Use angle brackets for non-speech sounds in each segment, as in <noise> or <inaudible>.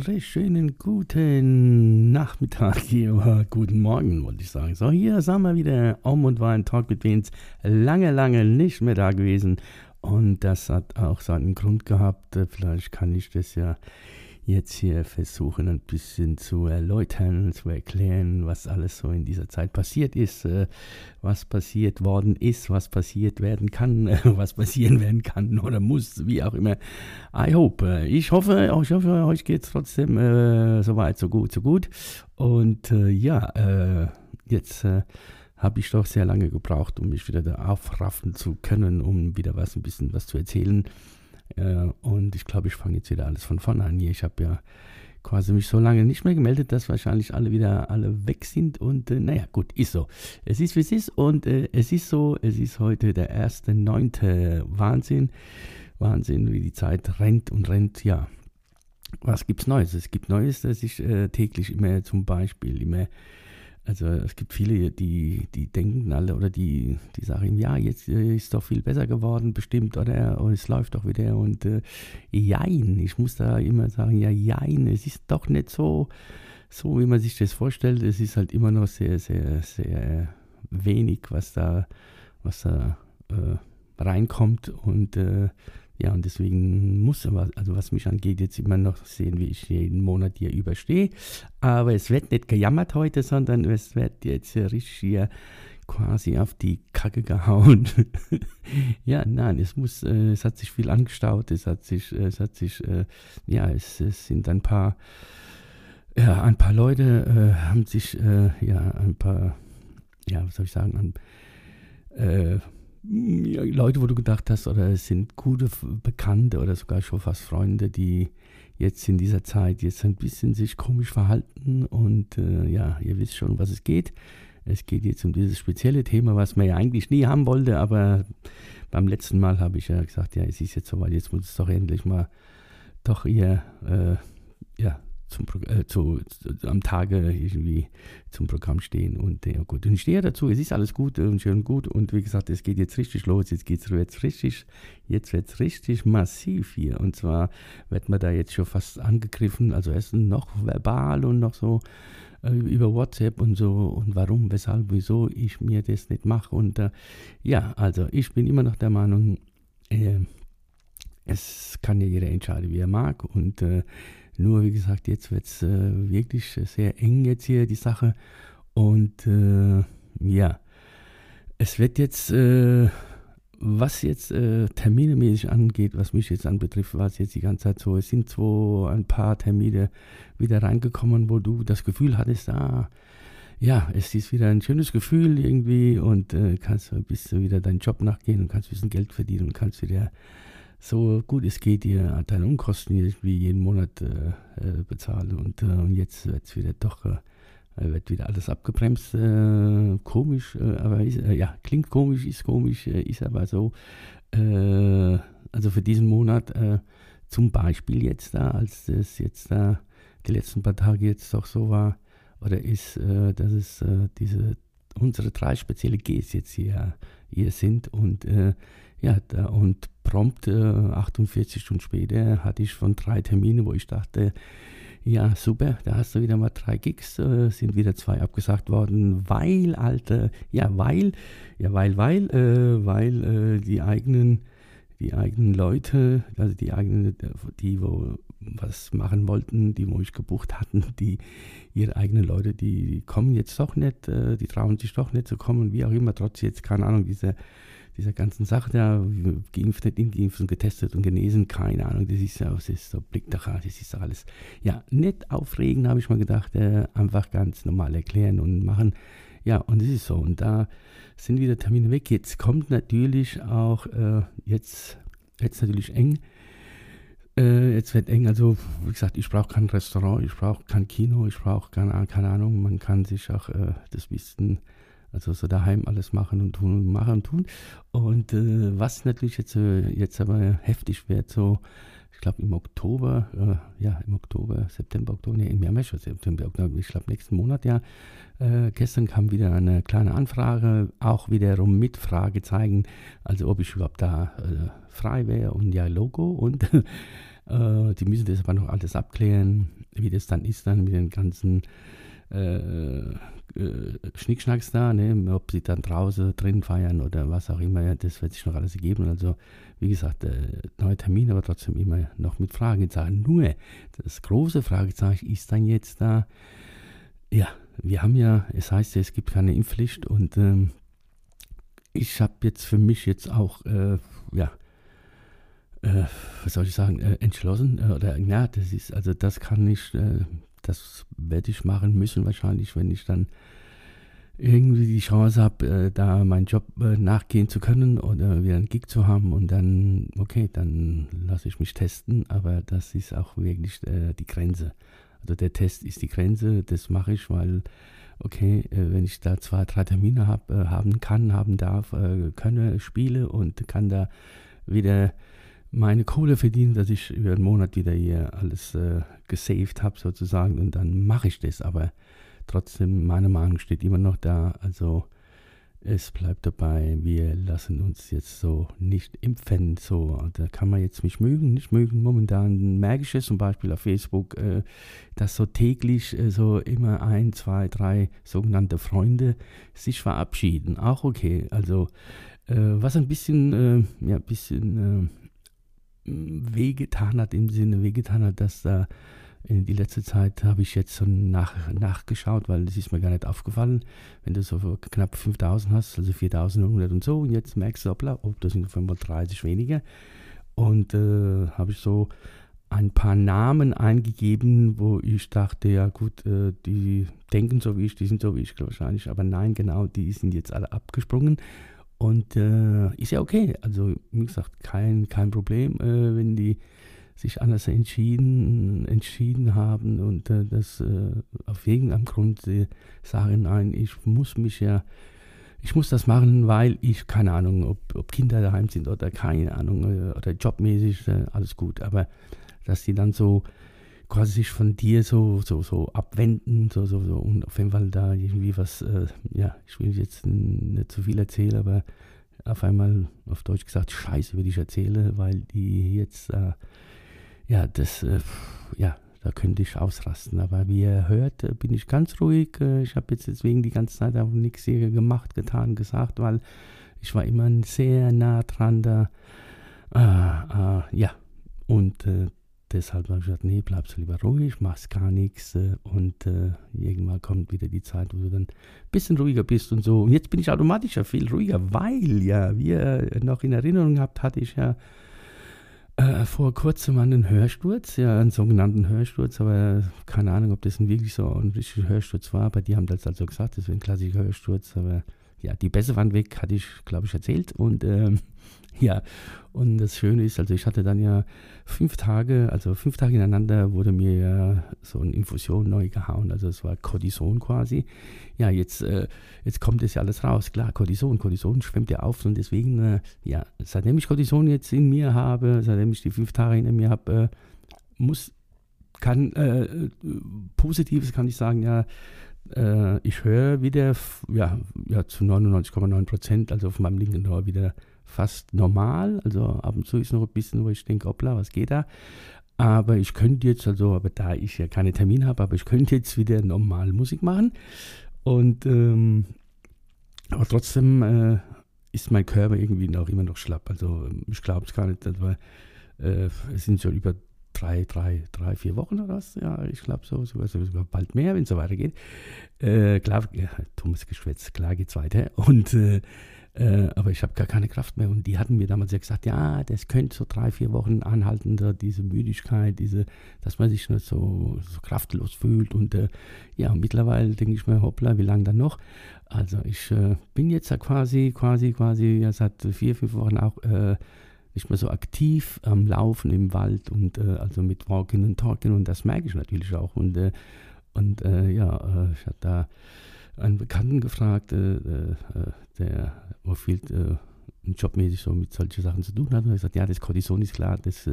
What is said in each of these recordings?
Recht schönen guten Nachmittag hier, guten Morgen, wollte ich sagen. So, hier sind wir wieder um und war ein Talk mit Vince. Lange, lange nicht mehr da gewesen. Und das hat auch seinen Grund gehabt. Vielleicht kann ich das ja jetzt hier versuchen, ein bisschen zu erläutern, zu erklären, was alles so in dieser Zeit passiert ist, äh, was passiert worden ist, was passiert werden kann, <laughs> was passieren werden kann oder muss, wie auch immer. I hope. Äh, ich hoffe, ich hoffe euch geht es trotzdem äh, so weit, so gut, so gut. Und äh, ja, äh, jetzt äh, habe ich doch sehr lange gebraucht, um mich wieder da aufraffen zu können, um wieder was, ein bisschen was zu erzählen. Äh, und ich glaube, ich fange jetzt wieder alles von vorne an hier. Ich habe ja quasi mich so lange nicht mehr gemeldet, dass wahrscheinlich alle wieder alle weg sind. Und äh, naja, gut, ist so. Es ist, wie es ist. Und äh, es ist so, es ist heute der erste, neunte Wahnsinn. Wahnsinn, wie die Zeit rennt und rennt. Ja, was gibt's Neues? Es gibt Neues, dass ich äh, täglich immer zum Beispiel immer also es gibt viele, die, die denken alle oder die, die sagen, ja, jetzt äh, ist doch viel besser geworden, bestimmt, oder? Und es läuft doch wieder. Und äh, jein, ich muss da immer sagen, ja, jein, es ist doch nicht so, so, wie man sich das vorstellt. Es ist halt immer noch sehr, sehr, sehr wenig, was da, was da äh, reinkommt. Und äh, ja, und deswegen muss aber, also was mich angeht, jetzt immer noch sehen, wie ich jeden Monat hier überstehe. Aber es wird nicht gejammert heute, sondern es wird jetzt richtig hier quasi auf die Kacke gehauen. <laughs> ja, nein, es muss, äh, es hat sich viel angestaut, es hat sich, es hat sich, äh, ja, es, es, sind ein paar, ja, ein paar Leute äh, haben sich, äh, ja, ein paar, ja, was soll ich sagen, ein, äh, Leute, wo du gedacht hast, oder es sind gute Bekannte oder sogar schon fast Freunde, die jetzt in dieser Zeit jetzt ein bisschen sich komisch verhalten und äh, ja, ihr wisst schon, was es geht. Es geht jetzt um dieses spezielle Thema, was man ja eigentlich nie haben wollte, aber beim letzten Mal habe ich ja gesagt, ja, es ist jetzt soweit, jetzt muss es doch endlich mal doch ihr äh, ja, zum, äh, zu, zu, am Tage irgendwie zum Programm stehen. Und ja gut, und ich stehe dazu, es ist alles gut und schön gut. Und wie gesagt, es geht jetzt richtig los, jetzt geht es richtig, jetzt wird es richtig massiv hier. Und zwar wird man da jetzt schon fast angegriffen, also erst noch verbal und noch so äh, über WhatsApp und so und warum, weshalb, wieso ich mir das nicht mache. Und äh, ja, also ich bin immer noch der Meinung, äh, es kann ja jeder entscheiden, wie er mag. Und äh, nur, wie gesagt, jetzt wird es äh, wirklich sehr eng jetzt hier, die Sache. Und äh, ja, es wird jetzt, äh, was jetzt äh, terminemäßig angeht, was mich jetzt anbetrifft, war es jetzt die ganze Zeit so, es sind so ein paar Termine wieder reingekommen, wo du das Gefühl hattest, ah, ja, es ist wieder ein schönes Gefühl irgendwie und äh, kannst bisschen wieder deinen Job nachgehen und kannst ein bisschen Geld verdienen und kannst wieder so gut es geht, ihr deine Unkosten irgendwie jeden Monat äh, äh, bezahlen. Und, äh, und jetzt wird es wieder doch, äh, wird wieder alles abgebremst. Äh, komisch, äh, aber ist, ja, klingt komisch, ist komisch, ist aber so. also für diesen Monat zum Beispiel jetzt da, als es jetzt da die letzten paar Tage jetzt doch so war, oder ist, dass es diese unsere drei spezielle Gs jetzt hier, hier sind und ja, da, und prompt äh, 48 Stunden später hatte ich schon drei Termine, wo ich dachte, ja, super, da hast du wieder mal drei Gigs, äh, sind wieder zwei abgesagt worden, weil, Alter, ja, weil, ja, weil, weil, äh, weil äh, die eigenen, die eigenen Leute, also die eigenen, die, wo was machen wollten, die wo ich gebucht hatten, die ihre eigenen Leute, die kommen jetzt doch nicht, äh, die trauen sich doch nicht zu kommen, wie auch immer, trotz jetzt, keine Ahnung, dieser dieser ganzen Sache da, geimpft, nicht geimpft und getestet und genesen, keine Ahnung, das ist ja, das so Blickdacher, das ist alles. Ja, nicht aufregen, habe ich mal gedacht, äh, einfach ganz normal erklären und machen. Ja, und es ist so. Und da sind wieder Termine weg. Jetzt kommt natürlich auch, äh, jetzt, jetzt natürlich eng. äh, jetzt wird eng. Also, wie gesagt, ich brauche kein Restaurant, ich brauche kein Kino, ich brauche keine, keine Ahnung. Man kann sich auch äh, das Wissen, also so daheim alles machen und tun und machen und tun. Und äh, was natürlich jetzt, äh, jetzt aber heftig wird, so, ich glaube im Oktober, äh, ja, im Oktober, September, Oktober, nee, im Jahr schon September, Oktober, ich glaube nächsten Monat, ja. Äh, gestern kam wieder eine kleine Anfrage, auch wiederum mit Fragezeichen, also ob ich überhaupt da frei wäre und ja, Logo und <laughs> Äh, die müssen das aber noch alles abklären, wie das dann ist, dann mit den ganzen äh, äh, Schnickschnacks da, ne? ob sie dann draußen drin feiern oder was auch immer, das wird sich noch alles ergeben. Also, wie gesagt, äh, neue Termine, aber trotzdem immer noch mit Fragezeichen. Nur das große Fragezeichen ist dann jetzt da, ja, wir haben ja, es heißt ja, es gibt keine Impfpflicht und ähm, ich habe jetzt für mich jetzt auch, äh, ja, äh, was soll ich sagen, entschlossen oder ja, das ist, also das kann ich, das werde ich machen müssen wahrscheinlich, wenn ich dann irgendwie die Chance habe, äh, da meinen Job äh, nachgehen zu können oder wieder einen Gig zu haben und dann, okay, dann lasse ich mich testen, aber das ist auch wirklich die Grenze. Also der Test ist die Grenze, das mache ich, weil, okay, wenn ich da zwei, drei Termine hab, haben kann, haben darf, könne, spiele und kann da wieder meine Kohle verdienen, dass ich über einen Monat wieder hier alles äh, gesaved habe sozusagen und dann mache ich das. Aber trotzdem, meine Meinung steht immer noch da. Also es bleibt dabei, wir lassen uns jetzt so nicht impfen. So, da kann man jetzt mich mögen, nicht mögen. Momentan merke ich es zum Beispiel auf Facebook, äh, dass so täglich äh, so immer ein, zwei, drei sogenannte Freunde sich verabschieden. Auch okay. Also äh, was ein bisschen, äh, ja, bisschen äh, wehgetan hat, im Sinne wehgetan hat, dass da in die letzte Zeit habe ich jetzt so nach, nachgeschaut, weil es ist mir gar nicht aufgefallen, wenn du so knapp 5000 hast, also 4100 und so, und jetzt merkst du, hoppla, oh, das sind auf einmal 30 weniger. Und äh, habe ich so ein paar Namen eingegeben, wo ich dachte, ja gut, äh, die denken so wie ich, die sind so wie ich wahrscheinlich, aber nein, genau, die sind jetzt alle abgesprungen. Und äh, ist ja okay. Also, wie gesagt, kein, kein Problem, äh, wenn die sich anders entschieden, entschieden haben und äh, das äh, auf irgendeinem Grund sagen, nein, ich muss mich ja, ich muss das machen, weil ich, keine Ahnung, ob, ob Kinder daheim sind oder keine Ahnung, äh, oder jobmäßig, äh, alles gut. Aber dass die dann so quasi sich von dir so, so, so abwenden, so, so, so und auf jeden Fall da irgendwie was, äh, ja, ich will jetzt nicht zu viel erzählen, aber auf einmal auf Deutsch gesagt, Scheiße, würde ich erzähle, weil die jetzt, äh, ja, das, äh, ja, da könnte ich ausrasten. Aber wie ihr hört, äh, bin ich ganz ruhig. Äh, ich habe jetzt deswegen die ganze Zeit auch nichts hier gemacht, getan, gesagt, weil ich war immer sehr nah dran da. Äh, ja, und Deshalb habe ich gesagt, nee, bleibst du lieber ruhig, machst gar nichts äh, und äh, irgendwann kommt wieder die Zeit, wo du dann ein bisschen ruhiger bist und so. Und jetzt bin ich automatisch ja viel ruhiger, weil ja, wie ihr noch in Erinnerung habt, hatte ich ja äh, vor kurzem einen Hörsturz, ja, einen sogenannten Hörsturz, aber keine Ahnung, ob das wirklich so ein richtiger Hörsturz war, aber die haben das also gesagt, das wäre ein klassischer Hörsturz, aber ja, die Bässe waren weg, hatte ich, glaube ich, erzählt. Und ähm, <laughs> Ja, und das Schöne ist, also ich hatte dann ja fünf Tage, also fünf Tage ineinander wurde mir ja so eine Infusion neu gehauen, also es war Cortison quasi. Ja, jetzt, äh, jetzt kommt es ja alles raus, klar, Cortison, Cortison schwemmt ja auf. Und deswegen, äh, ja, seitdem ich Cortison jetzt in mir habe, seitdem ich die fünf Tage in mir habe, äh, muss, kann, äh, Positives kann ich sagen, ja, äh, ich höre wieder, ja, ja zu 99,9 Prozent, also auf meinem linken Ohr wieder fast normal. Also ab und zu ist noch ein bisschen, wo ich denke, hoppla, was geht da? Aber ich könnte jetzt, also, aber da ich ja keine Termine habe, aber ich könnte jetzt wieder normal Musik machen. Und ähm, aber trotzdem äh, ist mein Körper irgendwie noch immer noch schlapp. Also ich glaube es gar nicht, aber äh, es sind schon über drei, drei, drei, vier Wochen oder was. Ja, ich glaube so, sogar, sogar bald mehr, wenn es so weitergeht. Äh, klar, ja, dummes Geschwätz, klar geht's weiter. <laughs> Und äh, äh, aber ich habe gar keine Kraft mehr. Und die hatten mir damals ja gesagt, ja, das könnte so drei, vier Wochen anhalten, da, diese Müdigkeit, diese, dass man sich nicht so, so kraftlos fühlt. Und äh, ja, mittlerweile denke ich mir, hoppla, wie lange dann noch? Also ich äh, bin jetzt ja quasi, quasi, quasi ja, seit vier, fünf Wochen auch nicht mehr so aktiv am Laufen im Wald und äh, also mit Walking und Talking und das merke ich natürlich auch. Und, äh, und äh, ja, äh, ich hatte da einen Bekannten gefragt, äh, äh, der viel jobmäßig so mit solchen Sachen zu tun hat. Und er gesagt, ja, das Cortison ist klar, das,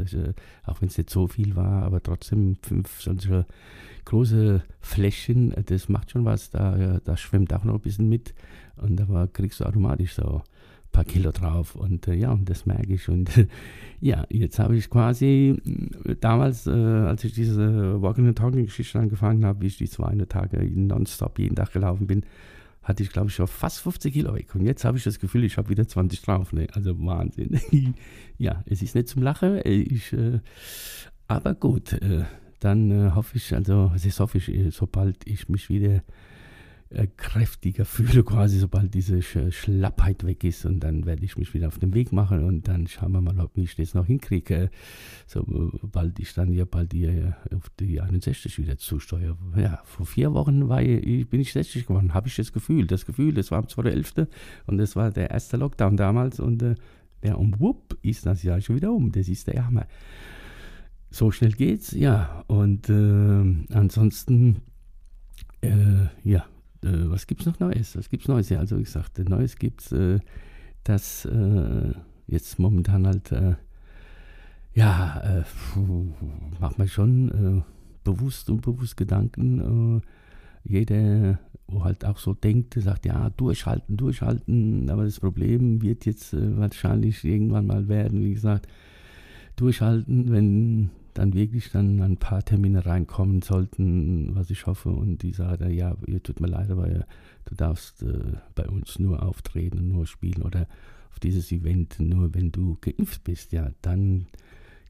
auch wenn es nicht so viel war, aber trotzdem fünf solche große Fläschchen, das macht schon was, da, da schwimmt auch noch ein bisschen mit und da kriegst du automatisch so paar Kilo drauf. Und äh, ja, und das merke ich. Und <laughs> ja, jetzt habe ich quasi äh, damals, äh, als ich diese Walking and Talking Geschichte angefangen habe, wie ich die 200 Tage nonstop jeden Tag gelaufen bin, hatte ich, glaube ich, schon fast 50 Kilo weg. Und jetzt habe ich das Gefühl, ich habe wieder 20 drauf. Ne? Also Wahnsinn. <laughs> ja, es ist nicht zum Lachen. Äh, ich, äh, aber gut, dann hoffe ich, also es ist hoffe ich, sobald ich mich wieder äh, kräftiger fühle, quasi sobald diese Sch Schlappheit weg ist. Und dann werde ich mich wieder auf den Weg machen und dann schauen wir mal, ob ich das noch hinkriege, sobald ich dann ja bald die, auf die 61 wieder zusteuere. Ja, vor vier Wochen war ich, bin ich 60 geworden, habe ich das Gefühl. Das Gefühl, das war am 2.11. und das war der erste Lockdown damals und äh, ja, und wupp ist das Jahr schon wieder um. Das ist der Hammer. So schnell geht's, ja. Und äh, ansonsten, äh, ja, äh, was gibt es noch Neues? Was gibt es Neues? Ja, also wie gesagt, Neues gibt es, äh, dass äh, jetzt momentan halt, äh, ja, äh, macht man schon äh, bewusst, unbewusst Gedanken. jeder, wo halt auch so denkt, sagt, ja, durchhalten, durchhalten. Aber das Problem wird jetzt wahrscheinlich irgendwann mal werden, wie gesagt, durchhalten, wenn dann wirklich dann ein paar Termine reinkommen sollten, was ich hoffe. Und die sagen, ja, ihr tut mir leid, aber du darfst äh, bei uns nur auftreten und nur spielen oder auf dieses Event nur, wenn du geimpft bist. Ja, dann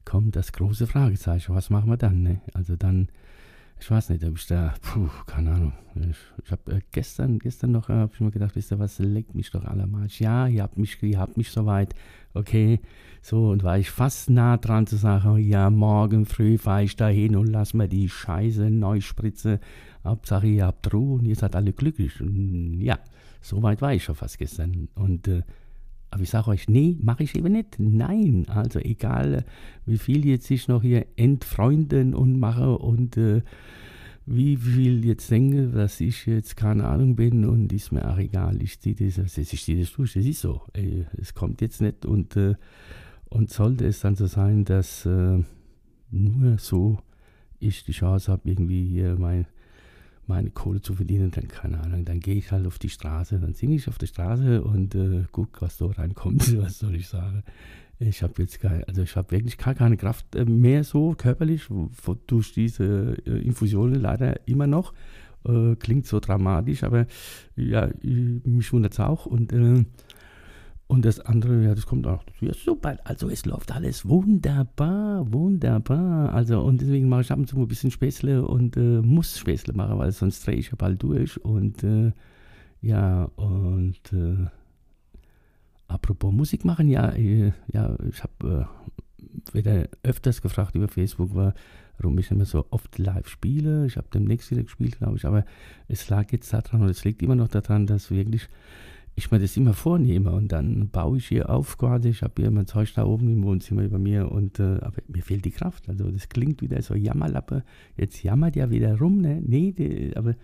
kommt das große Fragezeichen. Was machen wir dann? Ne? Also dann ich weiß nicht, ob ich da, puh, keine Ahnung. Ich, ich habe äh, gestern, gestern noch, äh, habe ich mir gedacht, wisst ihr was, leckt mich doch allemal. Ja, ihr habt mich, ihr habt mich soweit, okay. So, und war ich fast nah dran zu sagen, ja, morgen früh fahre ich da hin und lass mir die Scheiße neu spritzen. Hauptsache, ihr habt Ruhe und ihr seid alle glücklich. Und ja, so weit war ich schon fast gestern. Und äh, aber ich sage euch, nee, mache ich eben nicht. Nein, also egal, wie viel jetzt ich noch hier entfreunden und mache und äh, wie viel jetzt denke, dass ich jetzt keine Ahnung bin und ist mir auch egal. Ich ziehe das, also ich ziehe das durch, das ist so. Es kommt jetzt nicht und, äh, und sollte es dann so sein, dass äh, nur so ich die Chance habe, irgendwie hier mein meine Kohle zu verdienen, dann keine Ahnung, dann gehe ich halt auf die Straße, dann singe ich auf der Straße und äh, guck, was so reinkommt, <laughs> was soll ich sagen. Ich habe jetzt keine, also ich habe wirklich gar keine Kraft äh, mehr so körperlich durch diese äh, Infusionen leider immer noch. Äh, klingt so dramatisch, aber ja, mich wundert es auch und äh, und das andere, ja, das kommt auch. Ja, super. Also es läuft alles wunderbar, wunderbar. Also und deswegen mache ich ab und zu ein bisschen Späßle und äh, muss Späßle machen, weil sonst drehe ich ja bald durch. Und äh, ja, und äh, apropos Musik machen, ja, äh, ja, ich habe äh, wieder öfters gefragt über Facebook, warum ich immer so oft live spiele. Ich habe demnächst wieder gespielt, glaube ich, aber es lag jetzt daran und es liegt immer noch daran, dass wirklich ich mir das immer vornehme und dann baue ich hier auf quasi. Ich habe hier mein Zeug da oben im Wohnzimmer über mir und äh, aber mir fehlt die Kraft. Also das klingt wieder so Jammerlappe. Jetzt jammert ja wieder rum, ne? Nee, die, aber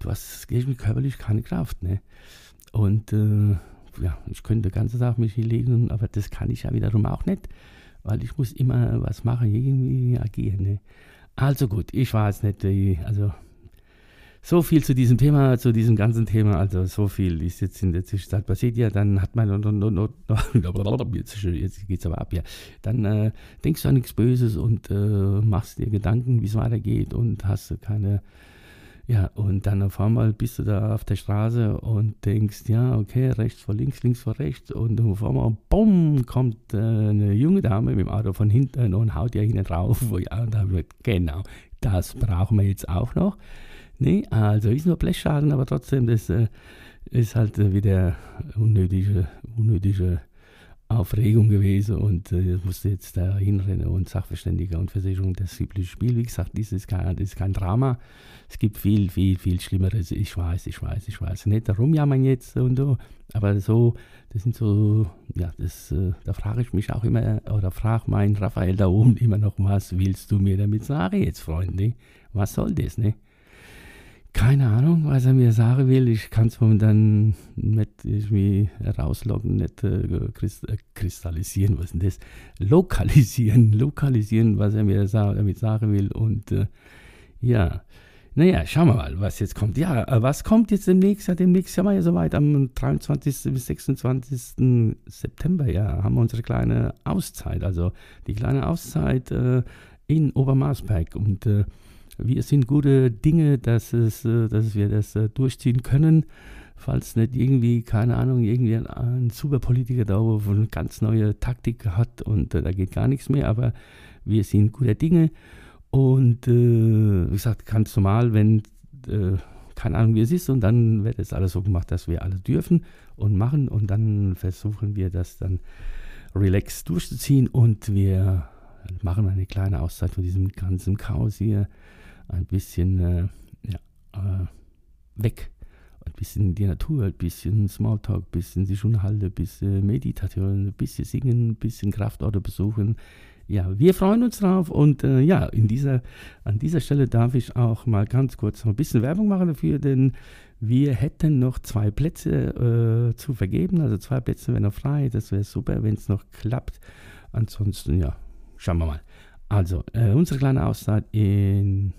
du hast körperlich keine Kraft, ne? Und äh, ja, ich könnte den ganzen Tag mich hier legen, aber das kann ich ja wiederum auch nicht, weil ich muss immer was machen, irgendwie agieren, ne? Also gut, ich weiß nicht, also so viel zu diesem Thema, zu diesem ganzen Thema. Also so viel ist jetzt in der Zwischenzeit passiert. Ja, dann hat man <laughs> jetzt, jetzt geht's aber ab, ja. Dann äh, denkst du an nichts Böses und äh, machst dir Gedanken, wie es weitergeht und hast keine ja, und dann auf einmal bist du da auf der Straße und denkst, ja, okay, rechts vor links, links vor rechts. Und auf einmal, bumm, kommt äh, eine junge Dame mit dem Auto von hinten und haut ja hinten drauf. <laughs> Ja, und da habe ich gedacht, genau, das brauchen wir jetzt auch noch. Nee, also ist nur Blechschaden, aber trotzdem, das äh, ist halt äh, wieder unnötige, unnötige Aufregung gewesen und äh, musste jetzt da hinrennen und Sachverständiger und Versicherung das übliche Spiel. Wie gesagt, das ist, kein, das ist kein Drama. Es gibt viel, viel, viel Schlimmeres. Ich weiß, ich weiß, ich weiß. Nicht darum jammern jetzt und so, aber so, das sind so, ja, das, äh, da frage ich mich auch immer, oder frage meinen Raphael da oben immer noch, was willst du mir damit sagen jetzt, Freunde? Was soll das, ne? Keine Ahnung, was er mir sagen will. Ich kann es momentan nicht irgendwie rauslocken, nicht äh, äh, kristallisieren, was ist denn das? Lokalisieren, <laughs> lokalisieren, was er mir damit sagen will. Und äh, ja, naja, schauen wir mal, was jetzt kommt. Ja, äh, was kommt jetzt demnächst? Ja, demnächst sind wir ja soweit. Am 23. bis 26. September, ja, haben wir unsere kleine Auszeit. Also die kleine Auszeit äh, in Obermarsberg. Und äh, wir sind gute Dinge, dass, es, äh, dass wir das äh, durchziehen können, falls nicht irgendwie, keine Ahnung, irgendwie ein, ein Superpolitiker da eine ganz neue Taktik hat und äh, da geht gar nichts mehr, aber wir sind gute Dinge. Und äh, wie gesagt, ganz normal, wenn, äh, keine Ahnung, wie es ist und dann wird es alles so gemacht, dass wir alles dürfen und machen und dann versuchen wir das dann relaxed durchzuziehen. Und wir machen eine kleine Auszeit von diesem ganzen Chaos hier ein bisschen äh, ja, äh, weg. Ein bisschen die Natur, ein bisschen Smalltalk, ein bisschen sich unterhalten, ein bisschen Meditation, ein bisschen singen, ein bisschen Kraftorte besuchen. Ja, wir freuen uns drauf und äh, ja, in dieser, an dieser Stelle darf ich auch mal ganz kurz noch ein bisschen Werbung machen dafür, denn wir hätten noch zwei Plätze äh, zu vergeben, also zwei Plätze wären noch frei, das wäre super, wenn es noch klappt. Ansonsten, ja, schauen wir mal. Also, äh, unsere kleine Auszeit in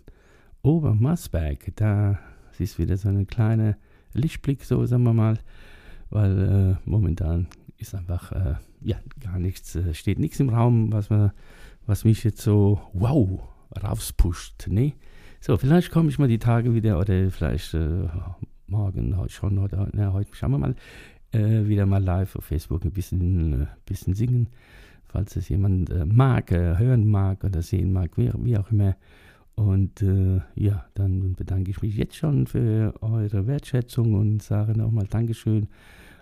Obermarsberg, da ist wieder so ein kleiner Lichtblick, so sagen wir mal, weil äh, momentan ist einfach äh, ja gar nichts, äh, steht nichts im Raum, was, man, was mich jetzt so wow rauspusht. Ne? So, vielleicht komme ich mal die Tage wieder oder vielleicht äh, morgen heute schon oder na, heute schauen wir mal äh, wieder mal live auf Facebook ein bisschen, äh, bisschen singen, falls es jemand mag, hören mag oder sehen mag, wie, wie auch immer. Und äh, ja, dann bedanke ich mich jetzt schon für eure Wertschätzung und sage nochmal Dankeschön.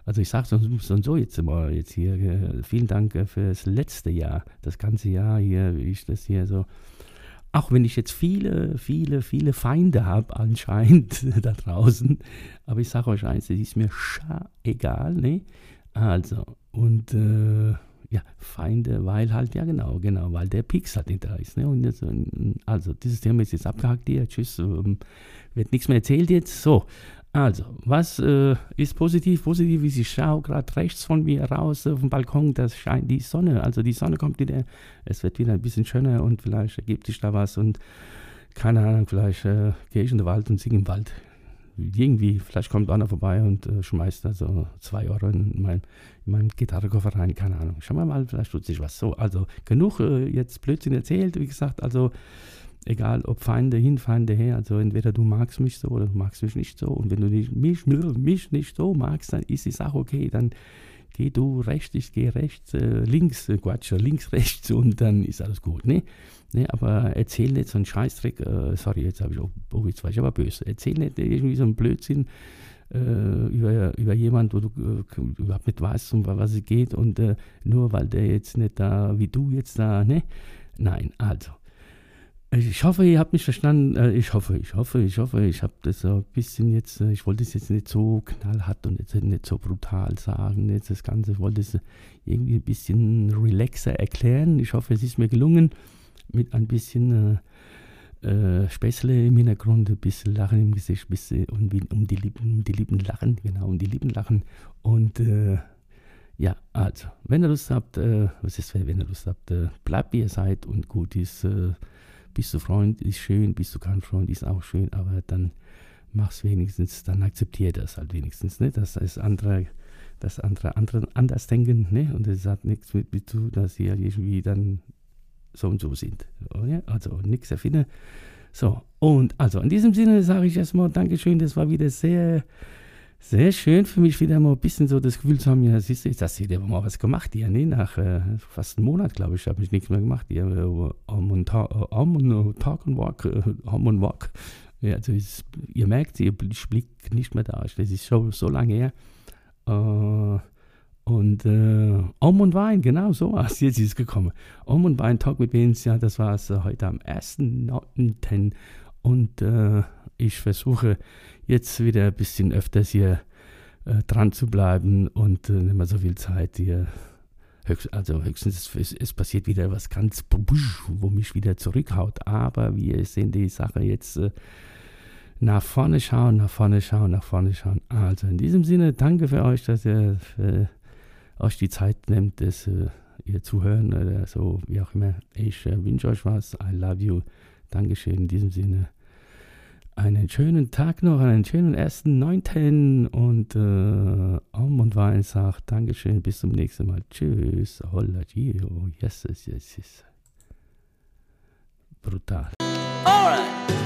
Also ich sage sonst und so jetzt immer jetzt hier, äh, vielen Dank äh, für das letzte Jahr, das ganze Jahr hier, wie ich das hier so, auch wenn ich jetzt viele, viele, viele Feinde habe anscheinend <laughs> da draußen, aber ich sage euch eins, es ist mir egal, ne? Also, und äh, ja, Feinde, weil halt, ja genau, genau, weil der Pix halt nicht da ist. Ne? Und jetzt, also dieses Thema ist jetzt abgehakt hier, tschüss, ähm, wird nichts mehr erzählt jetzt. So, also, was äh, ist positiv? Positiv ist, ich schaue gerade rechts von mir raus auf dem Balkon, da scheint die Sonne, also die Sonne kommt wieder, es wird wieder ein bisschen schöner und vielleicht ergibt sich da was und keine Ahnung, vielleicht äh, gehe ich in den Wald und singe im Wald irgendwie, vielleicht kommt einer vorbei und äh, schmeißt da so zwei Euro in, mein, in meinen Gitarrenkoffer rein, keine Ahnung. Schauen wir mal, vielleicht tut sich was. So, also genug äh, jetzt Blödsinn erzählt, wie gesagt, also egal ob Feinde hin, Feinde her, also entweder du magst mich so oder du magst mich nicht so und wenn du nicht, mich, mich nicht so magst, dann ist die Sache okay, dann geh du rechts, ich gehe rechts, äh, links, äh, Quatsch, links, <laughs> rechts und dann ist alles gut, ne? ne aber erzähl nicht so einen Scheißdreck, äh, sorry, jetzt habe ich auch, oh, jetzt war ich aber böse, erzähl nicht irgendwie so einen Blödsinn äh, über, über jemanden, wo du äh, überhaupt nicht weißt, um was es geht und äh, nur weil der jetzt nicht da, wie du jetzt da, ne? Nein, also, ich hoffe, ihr habt mich verstanden. Äh, ich hoffe, ich hoffe, ich hoffe, ich habe das ein bisschen jetzt, äh, ich wollte es jetzt nicht so knallhart und jetzt nicht so brutal sagen, jetzt das Ganze, ich wollte es irgendwie ein bisschen relaxer erklären. Ich hoffe, es ist mir gelungen, mit ein bisschen äh, äh, Späßle im Hintergrund, ein bisschen Lachen im Gesicht, ein bisschen um, um, die Lippen, um die Lippen lachen, genau, um die Lippen lachen. Und äh, ja, also, wenn ihr Lust habt, äh, was ist, wenn ihr Lust habt, bleibt wie ihr seid und gut ist. Bist du Freund, ist schön, bist du kein Freund, ist auch schön, aber dann mach's wenigstens, dann akzeptiere das halt wenigstens, ne? dass das andere, das andere, andere anders denken, ne? Und es hat nichts mit, mit zu, dass sie halt irgendwie dann so und so sind. Oder? Also nichts erfinden. So, und also in diesem Sinne sage ich erstmal Dankeschön, das war wieder sehr sehr schön für mich wieder mal ein bisschen so das Gefühl zu haben, ja, siehst du, hast du wieder mal was gemacht hier, ne? Nach äh, fast einem Monat, glaube ich, habe ich nichts mehr gemacht hier. Äh, Arm und, Ta äh, Arm und äh, Walk, Arm und Walk. Ja, also ist, ihr merkt, ihr Blick nicht mehr da. Das ist schon so lange her. Äh, Und äh, Om und Wein, genau so war es. Jetzt ist es gekommen. Om und Wein, Talk mit Beans, ja, das war es äh, heute am 1.9. Und äh, ich versuche jetzt wieder ein bisschen öfters hier äh, dran zu bleiben und äh, nicht mehr so viel Zeit hier. Höchst, also höchstens es, es, passiert wieder was ganz, wo mich wieder zurückhaut. Aber wir sehen die Sache jetzt äh, nach vorne schauen, nach vorne schauen, nach vorne schauen. Also in diesem Sinne, danke für euch, dass ihr euch die Zeit nehmt, das äh, ihr zuhören oder so, wie auch immer. Ich äh, wünsche euch was. I love you. Dankeschön in diesem Sinne einen schönen Tag noch, einen schönen ersten Neunten und äh, Om und Wein sagt Dankeschön, bis zum nächsten Mal. Tschüss. Holla, Gio. Yes, yes, yes, yes. Brutal. Alright.